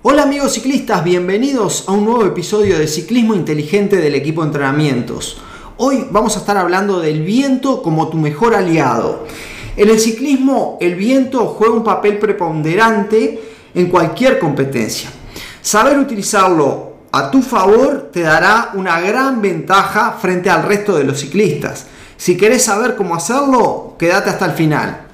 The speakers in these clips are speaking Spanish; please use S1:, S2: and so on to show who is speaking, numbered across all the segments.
S1: Hola amigos ciclistas, bienvenidos a un nuevo episodio de Ciclismo Inteligente del equipo de entrenamientos. Hoy vamos a estar hablando del viento como tu mejor aliado. En el ciclismo el viento juega un papel preponderante en cualquier competencia. Saber utilizarlo a tu favor te dará una gran ventaja frente al resto de los ciclistas. Si querés saber cómo hacerlo, quédate hasta el final.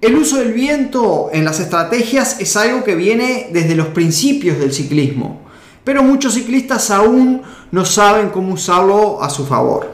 S1: El uso del viento en las estrategias es algo que viene desde los principios del ciclismo, pero muchos ciclistas aún no saben cómo usarlo a su favor.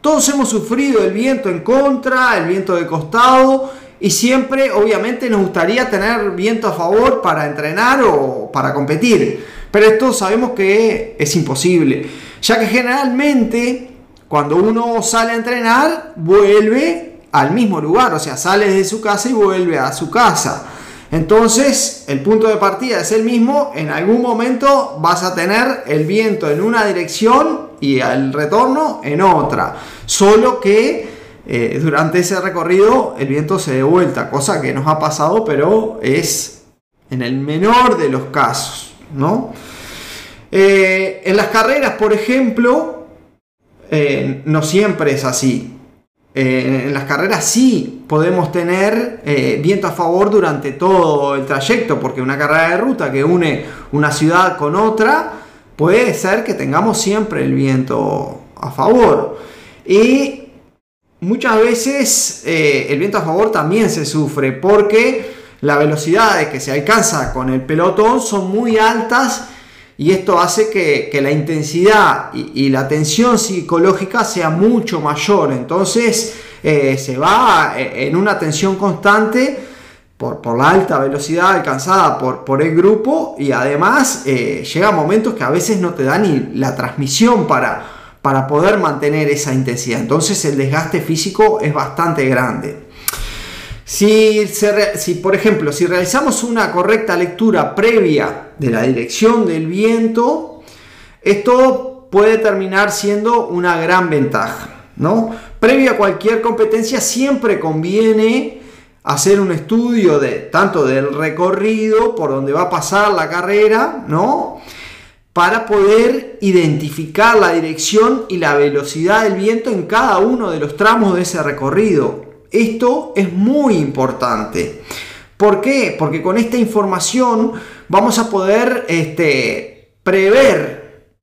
S1: Todos hemos sufrido el viento en contra, el viento de costado y siempre obviamente nos gustaría tener viento a favor para entrenar o para competir, pero esto sabemos que es imposible, ya que generalmente cuando uno sale a entrenar vuelve al mismo lugar, o sea, sale de su casa y vuelve a su casa. Entonces, el punto de partida es el mismo, en algún momento vas a tener el viento en una dirección y el retorno en otra, solo que eh, durante ese recorrido el viento se de vuelta, cosa que nos ha pasado, pero es en el menor de los casos, ¿no? Eh, en las carreras, por ejemplo, eh, no siempre es así. Eh, en las carreras sí podemos tener eh, viento a favor durante todo el trayecto, porque una carrera de ruta que une una ciudad con otra, puede ser que tengamos siempre el viento a favor. Y muchas veces eh, el viento a favor también se sufre, porque las velocidades que se alcanza con el pelotón son muy altas y esto hace que, la intensidad y, la tensión psicológica sea mucho mayor. Entonces eh, se va eh, en una tensión constante por, la alta velocidad alcanzada por, por el grupo y además eh, llega momentos que a veces no te da ni la transmisión para, para poder mantener esa intensidad. Entonces el desgaste físico es bastante grande. Si, si, por ejemplo, si realizamos una correcta lectura previa de la dirección del viento, esto puede terminar siendo una gran ventaja. ¿no? Previo a cualquier competencia siempre conviene hacer un estudio de tanto del recorrido por donde va a pasar la carrera, ¿no? Para poder identificar la dirección y la velocidad del viento en cada uno de los tramos de ese recorrido. Esto es muy importante. ¿Por qué? Porque con esta información vamos a poder este, prever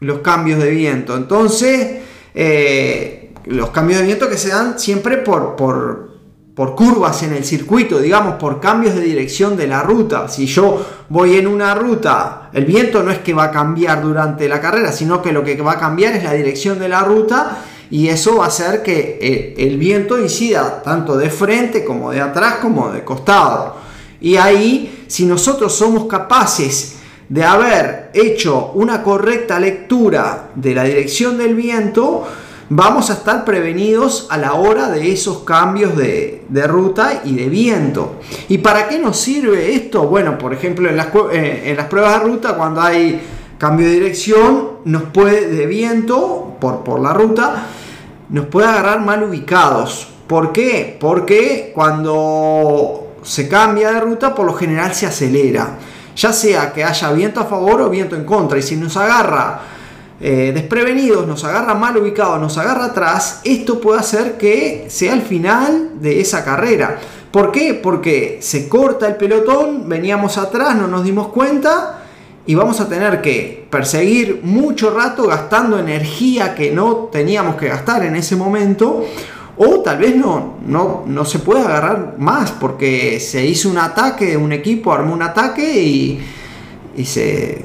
S1: los cambios de viento. Entonces, eh, los cambios de viento que se dan siempre por, por, por curvas en el circuito, digamos, por cambios de dirección de la ruta. Si yo voy en una ruta, el viento no es que va a cambiar durante la carrera, sino que lo que va a cambiar es la dirección de la ruta y eso va a hacer que eh, el viento incida tanto de frente como de atrás como de costado. Y ahí, si nosotros somos capaces de haber hecho una correcta lectura de la dirección del viento, vamos a estar prevenidos a la hora de esos cambios de, ruta y de viento. ¿Y para qué nos sirve esto? Bueno, por ejemplo, en las, eh, pruebas de ruta, cuando hay cambio de dirección, nos puede de viento por, por la ruta, nos puede agarrar mal ubicados. ¿Por qué? Porque cuando se cambia de ruta, por lo general se acelera. Ya sea que haya viento a favor o viento en contra. Y si nos agarra eh, desprevenidos, nos agarra mal ubicados, nos agarra atrás, esto puede hacer que sea el final de esa carrera. ¿Por qué? Porque se corta el pelotón, veníamos atrás, no nos dimos cuenta y vamos a tener que perseguir mucho rato gastando energía que no teníamos que gastar en ese momento o tal vez no, no, no se puede agarrar más porque se hizo un ataque, un equipo armó un ataque y, y se,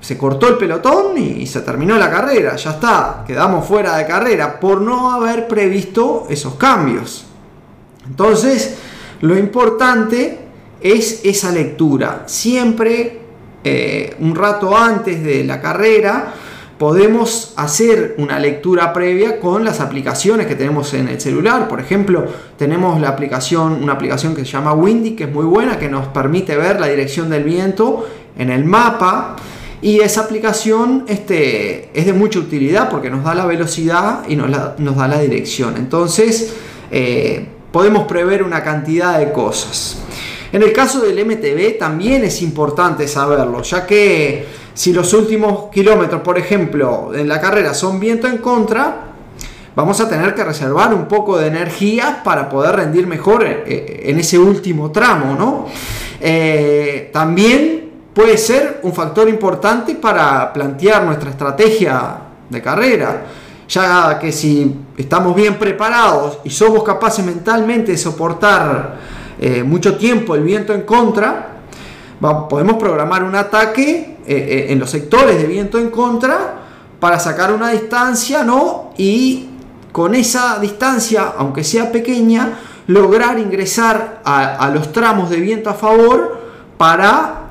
S1: se cortó el pelotón y se terminó la carrera, ya está, quedamos fuera de carrera por no haber previsto esos cambios. Entonces, lo importante es esa lectura, siempre eh, un rato antes de la carrera, podemos hacer una lectura previa con las aplicaciones que tenemos en el celular. Por ejemplo, tenemos la aplicación, una aplicación que se llama Windy, que es muy buena, que nos permite ver la dirección del viento en el mapa. Y esa aplicación este, es de mucha utilidad porque nos da la velocidad y nos, da la dirección. Entonces, eh, podemos prever una cantidad de cosas. En el caso del MTB también es importante saberlo, ya que si los últimos kilómetros, por ejemplo, en la carrera son viento en contra, vamos a tener que reservar un poco de energía para poder rendir mejor eh, en ese último tramo, ¿no? Eh, también puede ser un factor importante para plantear nuestra estrategia de carrera, ya que si estamos bien preparados y somos capaces mentalmente de soportar eh, mucho tiempo el viento en contra, podemos programar un ataque eh, eh, en los sectores de viento en contra para sacar una distancia, ¿no? Y con esa distancia, aunque sea pequeña, lograr ingresar a, los tramos de viento a favor para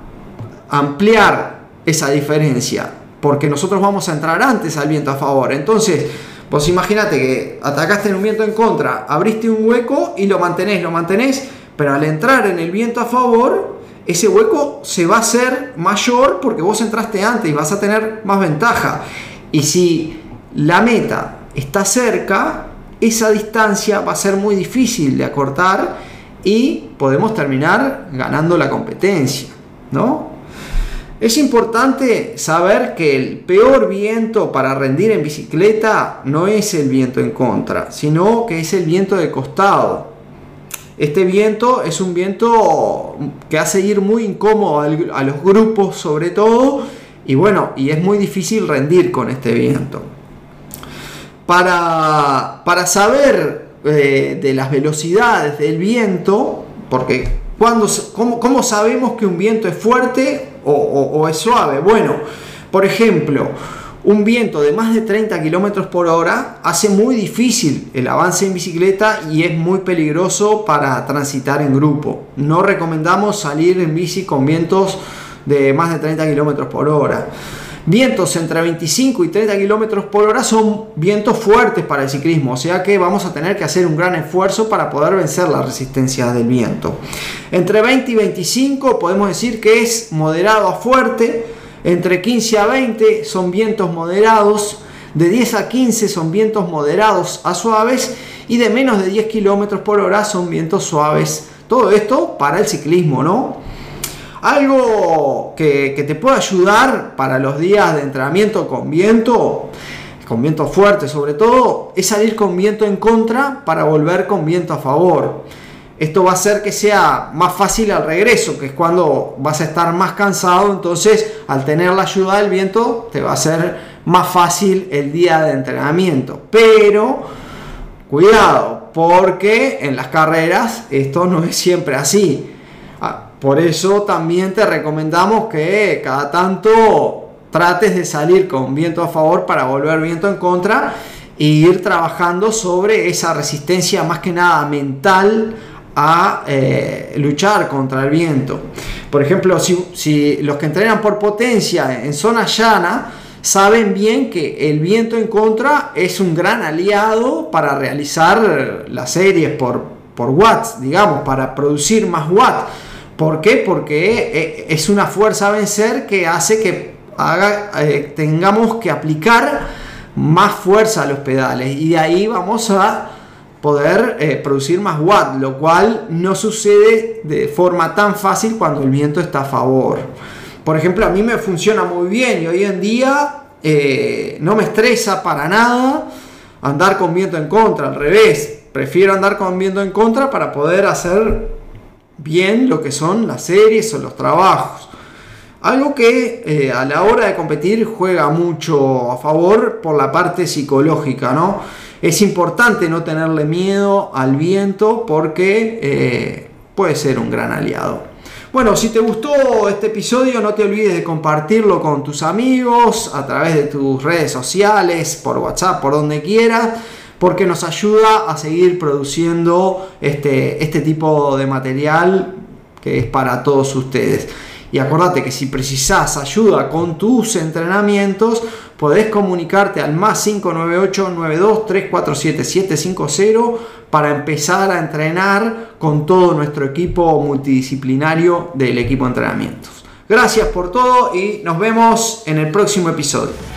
S1: ampliar esa diferencia, porque nosotros vamos a entrar antes al viento a favor. Entonces, vos imagínate que atacaste en un viento en contra, abriste un hueco y lo mantenés, lo mantenés pero al entrar en el viento a favor, ese hueco se va a hacer mayor porque vos entraste antes y vas a tener más ventaja. Y si la meta está cerca, esa distancia va a ser muy difícil de acortar y podemos terminar ganando la competencia, ¿no? Es importante saber que el peor viento para rendir en bicicleta no es el viento en contra, sino que es el viento de costado. Este viento es un viento que hace ir muy incómodo a los grupos sobre todo y bueno, y es muy difícil rendir con este viento. Para, para saber eh, de las velocidades del viento, porque cuando, ¿cómo, sabemos que un viento es fuerte o es suave? Bueno, por ejemplo, un viento de más de 30 km por hora hace muy difícil el avance en bicicleta y es muy peligroso para transitar en grupo. No recomendamos salir en bici con vientos de más de 30 km por hora. Vientos entre 25 y 30 km por hora son vientos fuertes para el ciclismo, o sea que vamos a tener que hacer un gran esfuerzo para poder vencer la resistencia del viento. Entre 20 y 25 podemos decir que es moderado a fuerte, entre 15 a 20 son vientos moderados, de 10 a 15 son vientos moderados a suaves y de menos de 10 km por hora son vientos suaves. Todo esto para el ciclismo, ¿no? Algo que, que te puede ayudar para los días de entrenamiento con viento, con viento fuerte sobre todo, es salir con viento en contra para volver con viento a favor. Esto va a hacer que sea más fácil al regreso, que es cuando vas a estar más cansado, entonces al tener la ayuda del viento te va a ser más fácil el día de entrenamiento. Pero cuidado, porque en las carreras esto no es siempre así. Ah, por eso también te recomendamos que cada tanto trates de salir con viento a favor para volver viento en contra e ir trabajando sobre esa resistencia más que nada mental a eh, luchar contra el viento. Por ejemplo, si, los que entrenan por potencia en zona llana saben bien que el viento en contra es un gran aliado para realizar las series por, por watts, digamos, para producir más watts. ¿Por qué? Porque eh, es una fuerza a vencer que hace que eh, tengamos que aplicar más fuerza a los pedales y de ahí vamos a poder eh, producir más watt, lo cual no sucede de forma tan fácil cuando el viento está a favor. Por ejemplo, a mí me funciona muy bien y hoy en día eh, no me estresa para nada andar con viento en contra, al revés, prefiero andar con viento en contra para poder hacer bien lo que son las series o los trabajos. Algo que eh, a la hora de competir juega mucho a favor por la parte psicológica, ¿no? Es importante no tenerle miedo al viento porque eh, puede ser un gran aliado. Bueno, si te gustó este episodio, no te olvides de compartirlo con tus amigos a través de tus redes sociales, por WhatsApp, por donde quieras, porque nos ayuda a seguir produciendo este, este tipo de material que es para todos ustedes. Y acordate que si precisás ayuda con tus entrenamientos, podés comunicarte al más 598 92 347 750 para empezar a entrenar con todo nuestro equipo multidisciplinario del equipo de entrenamientos. Gracias por todo y nos vemos en el próximo episodio.